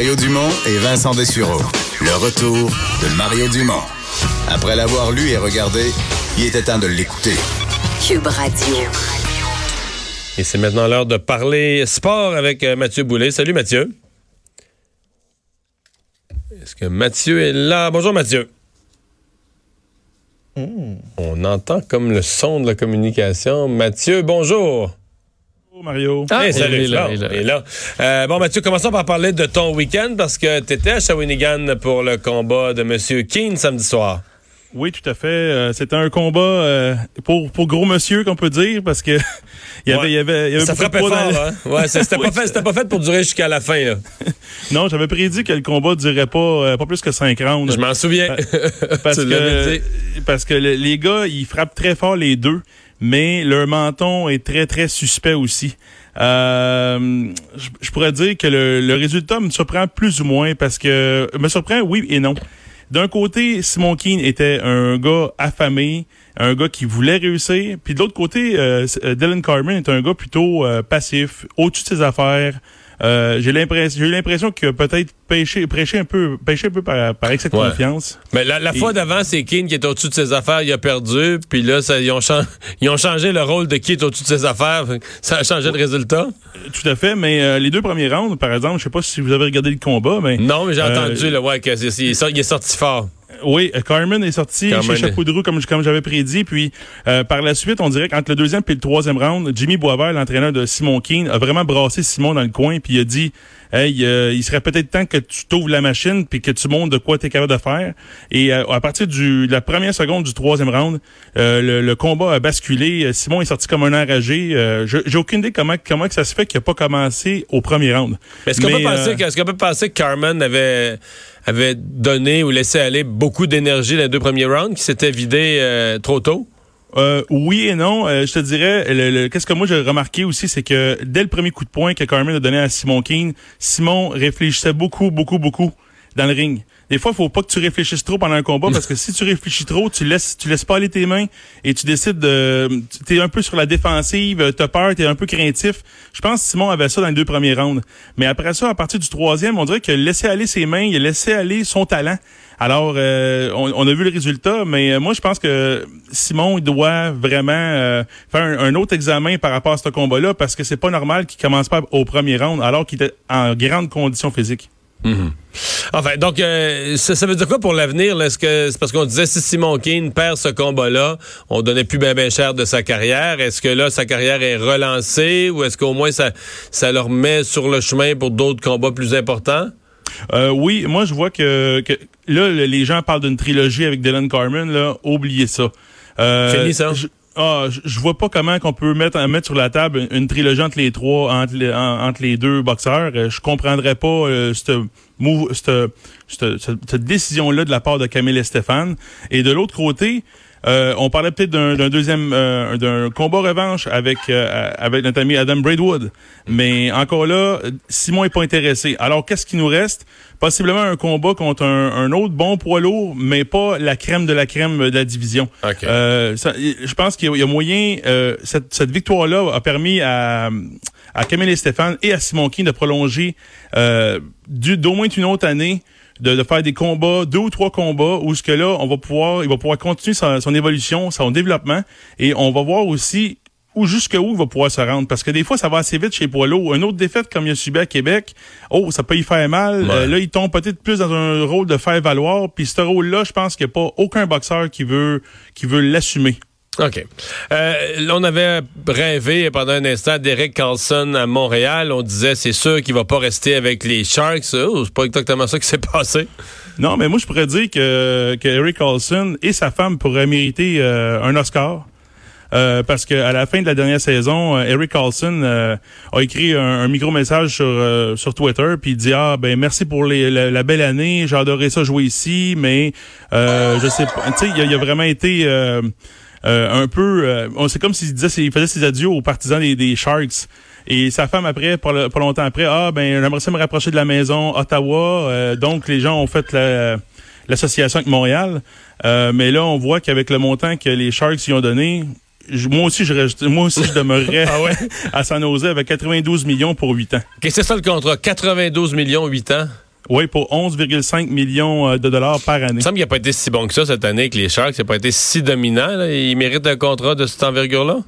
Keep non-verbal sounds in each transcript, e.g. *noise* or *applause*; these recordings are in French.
Mario Dumont et Vincent Dessureau. Le retour de Mario Dumont. Après l'avoir lu et regardé, il était temps de l'écouter. Cube Radio. Et c'est maintenant l'heure de parler sport avec euh, Mathieu Boulet. Salut Mathieu. Est-ce que Mathieu est là? Bonjour Mathieu. On entend comme le son de la communication. Mathieu, bonjour. Bonjour Mario. Ah, Hey, salut, il est là, bon, il est là. il est là. Euh, bon, Mathieu, commençons par parler de ton week-end parce que tu étais à Shawinigan pour le combat de M. Keane samedi soir. Oui, tout à fait. Euh, C'était un combat euh, pour, pour gros monsieur, qu'on peut dire, parce que *laughs* il y avait, Ouais. il y avait, il y avait Ça beaucoup de frappait poids fort, dans- hein? Ouais, c'était *laughs* Oui, pas fait, c'était pas fait pour durer jusqu'à la fin, là. *laughs* Non, j'avais prédit que le combat durerait pas, euh, pas plus que cinq rounds. Je m'en souviens. parce que, parce que le- les gars, ils frappent très fort les deux, mais leur menton est très, très suspect aussi. Euh, je, pourrais dire que le, le résultat me surprend plus ou moins parce que me surprend oui et non. D'un côté, Simon Keane était un gars affamé, un gars qui voulait réussir, puis de l'autre côté, euh, Dylan Carmen est un gars plutôt euh, passif, au-dessus de ses affaires. Euh, j'ai l'impression, j'ai eu l'impression que peut-être pêché, prêché un peu, pêché un peu par, par excès de Ouais. confiance. Mais la, la fois d'avant, c'est Keane qui est au-dessus de ses affaires, il a perdu. Puis là, ça, ils, ont *laughs* ils ont changé le rôle de qui est au-dessus de ses affaires. Ça a changé le résultat. Tout à fait, mais euh, les deux premiers rounds, par exemple, je sais pas si vous avez regardé le combat, mais Non, mais j'ai Euh, entendu là, ouais, que il est sorti fort. Oui, euh, Carmen est sorti Carmen. Chez roue comme, comme j'avais prédit, puis euh, par la suite, on dirait qu'entre le deuxième et le troisième round, Jimmy Boisvert, l'entraîneur de Simon Keane, a vraiment brassé Simon dans le coin, puis il a dit Hey, euh, il serait peut-être temps que tu t'ouvres la machine puis que tu montres de quoi tu es capable de faire. Et euh, à partir du, de la première seconde du troisième round, euh, le, le combat a basculé. Simon est sorti comme un enragé. Euh, J'ai aucune idée comment, comment que ça se fait qu'il n'a pas commencé au premier round. Est-ce qu'on peut, penser euh, que, est-ce qu'on peut penser que Carmen avait, avait donné ou laissé aller beaucoup d'énergie dans les deux premiers rounds, qui s'était vidé euh, trop tôt? Euh, oui et non. Euh, je te dirais, le- qu'est-ce que moi j'ai remarqué aussi, c'est que dès le premier coup de poing que Carmen a donné à Simon Keane, Simon réfléchissait beaucoup, beaucoup, beaucoup dans le ring. Des fois, il faut pas que tu réfléchisses trop pendant un combat parce que si tu réfléchis trop, tu laisses, tu laisses pas aller tes mains et tu décides de, tu es un peu sur la défensive, t'as peur, t'es un peu craintif. Je pense que Simon avait ça dans les deux premiers rounds. Mais après ça, à partir du troisième, on dirait qu'il a laissé aller ses mains, il a laissé aller son talent. Alors, euh, on, on a vu le résultat, mais euh, moi, je pense que Simon il doit vraiment euh, faire un, un autre examen par rapport à ce combat-là, parce que c'est pas normal qu'il commence pas au premier round, alors qu'il était en grande condition physique. Enfin, donc, euh, ça, ça veut dire quoi pour l'avenir? Est-ce que c'est parce qu'on disait si Simon Keane perd ce combat-là, on donnait plus bien ben cher de sa carrière. Est-ce que là, sa carrière est relancée ou est-ce qu'au moins ça, ça le remet sur le chemin pour d'autres combats plus importants? Euh, oui, moi, je vois que, que là, le- les gens parlent d'une trilogie avec Dylan Carmen, là, oubliez ça. Euh, Fini ça? Je, ah, je, vois pas comment qu'on peut mettre, mettre sur la table une trilogie entre les trois, entre les, en- entre les deux boxeurs. Euh, Je comprendrais pas euh, cette, move- cette, cette- cette décision-là de la part de Camille et Stéphane. Et de l'autre côté, euh, on parlait peut-être d'un deuxième euh, d'un combat revanche avec euh, avec notre ami Adam Braidwood. Mais encore là, Simon est pas intéressé. Alors qu'est-ce qui nous reste? Possiblement un combat contre un, un autre bon poids lourd, mais pas la crème de la crème de la division. OK. Euh, ça- je pense qu'il y a- il y a moyen. euh, cette, cette victoire-là a permis à, à Camille et Stéphane et à Simon Keane de prolonger euh, d'au moins une autre année. De, de faire des combats, deux ou trois combats, où ce que là, on va pouvoir, il va pouvoir continuer son, son évolution, son développement, et on va voir aussi où jusqu'où il va pouvoir se rendre. Parce que des fois, ça va assez vite chez Poilo. Une autre défaite comme il a subi à Québec, oh, ça peut y faire mal. Ouais. Euh, là, il tombe peut-être plus dans un rôle de faire valoir. Puis ce rôle-là, je pense qu'il n'y a pas aucun boxeur qui veut qui veut l'assumer. OK. Euh, on avait rêvé pendant un instant d'Eric Carlson à Montréal. On disait, c'est sûr qu'il va pas rester avec les Sharks. Oh, c'est pas exactement ça qui s'est passé. Non, mais moi, je pourrais dire que, que Eric Carlson et sa femme pourraient mériter euh, un Oscar. Euh, parce que à la fin de la dernière saison, euh, Eric Carlson euh, a écrit un, un micro-message sur, euh, sur Twitter, puis il dit ah ben merci pour les, la, belle année, j'ai adoré ça jouer ici, mais euh, je sais pas, tu sais, il il a vraiment été un peu, euh, on c'est comme s'il disait, il faisait ses adieux aux partisans des, des Sharks. Et sa femme après, pas, longtemps après, ah ben j'aimerais ça me rapprocher de la maison, Ottawa. Euh, donc les gens ont fait la l'association avec Montréal. Euh, mais là, on voit qu'avec le montant que les Sharks y ont donné, je- moi aussi, je, reste- moi aussi, je demeurerais *laughs* Ah ouais? à San Jose avec 92 millions pour 8 ans. OK, c'est ça le contrat. 92 millions, 8 ans. Oui, pour 11,5 millions de dollars par année. Il me semble qu'il n'a pas été si bon que ça cette année avec les Sharks. Il n'a pas été si dominant. Il mérite un contrat de cette envergure-là?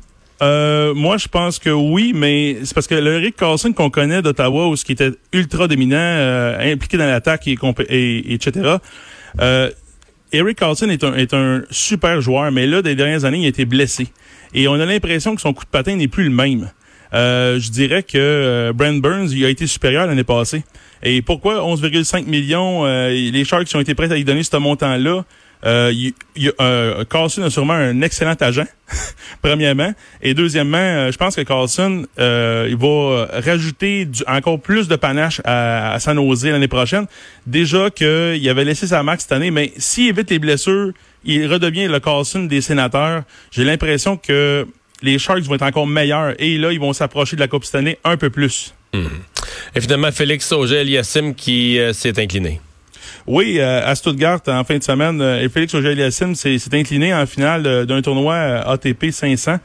Euh, moi, je pense que oui, mais c'est parce que le Rick Carlson qu'on connaît d'Ottawa, où ce qui était ultra dominant, euh, impliqué dans l'attaque et, et, etc. Euh, Eric Carlson est un, est un super joueur, mais là, des dernières années, il a été blessé. Et on a l'impression que son coup de patin n'est plus le même. Euh, je dirais que euh, Brent Burns, il a été supérieur l'année passée. Et pourquoi 11,5 millions? les Sharks ont été prêts à lui donner ce montant-là. Euh, euh, Carlson a sûrement un excellent agent, *laughs* premièrement. Et deuxièmement, euh, je pense que Carlson, euh, il va rajouter encore plus de panache à, à San Jose l'année prochaine. Déjà qu'il avait laissé sa marque cette année, mais s'il évite les blessures, il redevient le Carlson des sénateurs. J'ai l'impression que les Sharks vont être encore meilleurs et là, ils vont s'approcher de la Coupe cette année un peu plus. Mmh. Et finalement, Félix Auger-Aliassime qui s'est incliné. Oui, euh, à Stuttgart, en fin de semaine, euh, Félix auger s'est incliné en finale euh, d'un tournoi ATP 500.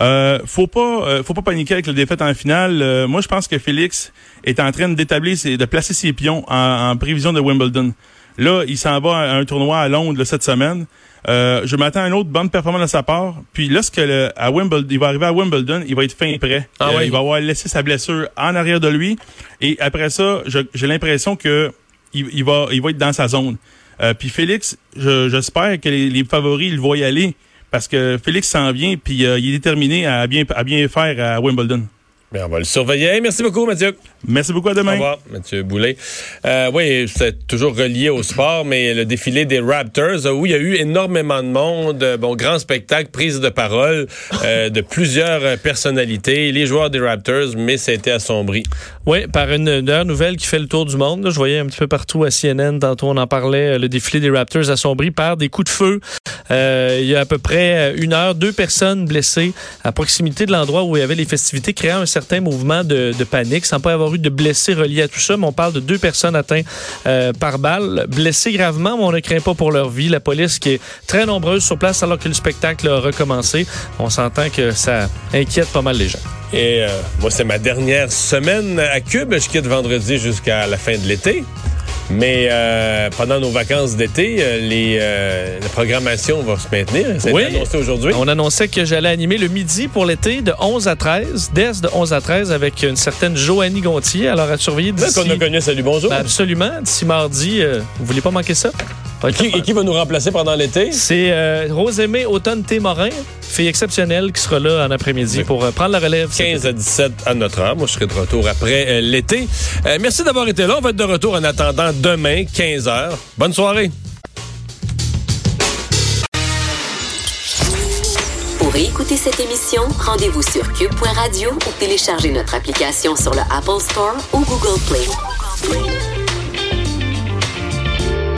Euh, faut pas, faut pas paniquer avec la défaite en finale. moi, je pense que Félix est en train d'établir, de placer ses pions en, prévision de Wimbledon. Là, il s'en va à un tournoi à Londres cette semaine. je m'attends à une autre bonne performance de sa part. Puis lorsque à Wimbledon, il va arriver à Wimbledon, il va être fin prêt. Ah il va avoir laissé sa blessure en arrière de lui. Et après ça, j'ai l'impression que il, va, il va être dans sa zone. Euh, puis Félix, j'espère que les, favoris, ils vont y aller parce que Félix s'en vient puis euh, il est déterminé à bien, à bien faire à Wimbledon. Bien, on va le surveiller. Merci beaucoup, Mathieu. Merci beaucoup. À demain. Au revoir, Mathieu Boulet. Euh, oui, c'est toujours relié au sport, mais le défilé des Raptors, où il y a eu énormément de monde, bon, grand spectacle, prise de parole euh, *laughs* de plusieurs personnalités, les joueurs des Raptors, mais ça a été assombri. Oui, par une, nouvelle qui fait le tour du monde. Je voyais un petit peu partout à CNN, tantôt on en parlait, le défilé des Raptors assombri par des coups de feu. Euh, il y a à peu près une heure, deux personnes blessées à proximité de l'endroit où il y avait les festivités, créant un certain mouvement de, panique, sans pas avoir eu de blessés reliés à tout ça. Mais on parle de deux personnes atteintes euh, par balle, blessées gravement, mais on ne craint pas pour leur vie. La police qui est très nombreuse sur place alors que le spectacle a recommencé. On s'entend que ça inquiète pas mal les gens. Et euh, moi, c'est ma dernière semaine à Cube. Je quitte vendredi jusqu'à la fin de l'été. Mais euh, pendant nos vacances d'été, euh, les, euh, la programmation va se maintenir. C'est oui. annoncé aujourd'hui. On annonçait que j'allais animer le midi pour l'été de 11 à 13, dès de 11 à 13 avec une certaine Joannie Gontier. Alors à surveiller d'ici... qu'on a connu, salut, bonjour. Ben, absolument. D'ici mardi, vous voulez pas manquer ça? Et qui, va nous remplacer pendant l'été? C'est euh, Rosemée Automne Témorin, fille exceptionnelle qui sera là en après-midi pour euh, prendre la relève. 15 à 17 à notre heure. Moi, je serai de retour après euh, l'été. Euh, merci d'avoir été là. On va être de retour en attendant demain, 15 h. Bonne soirée. Pour écouter cette émission, rendez-vous sur cube.radio ou téléchargez notre application sur le Apple Store ou Google Play.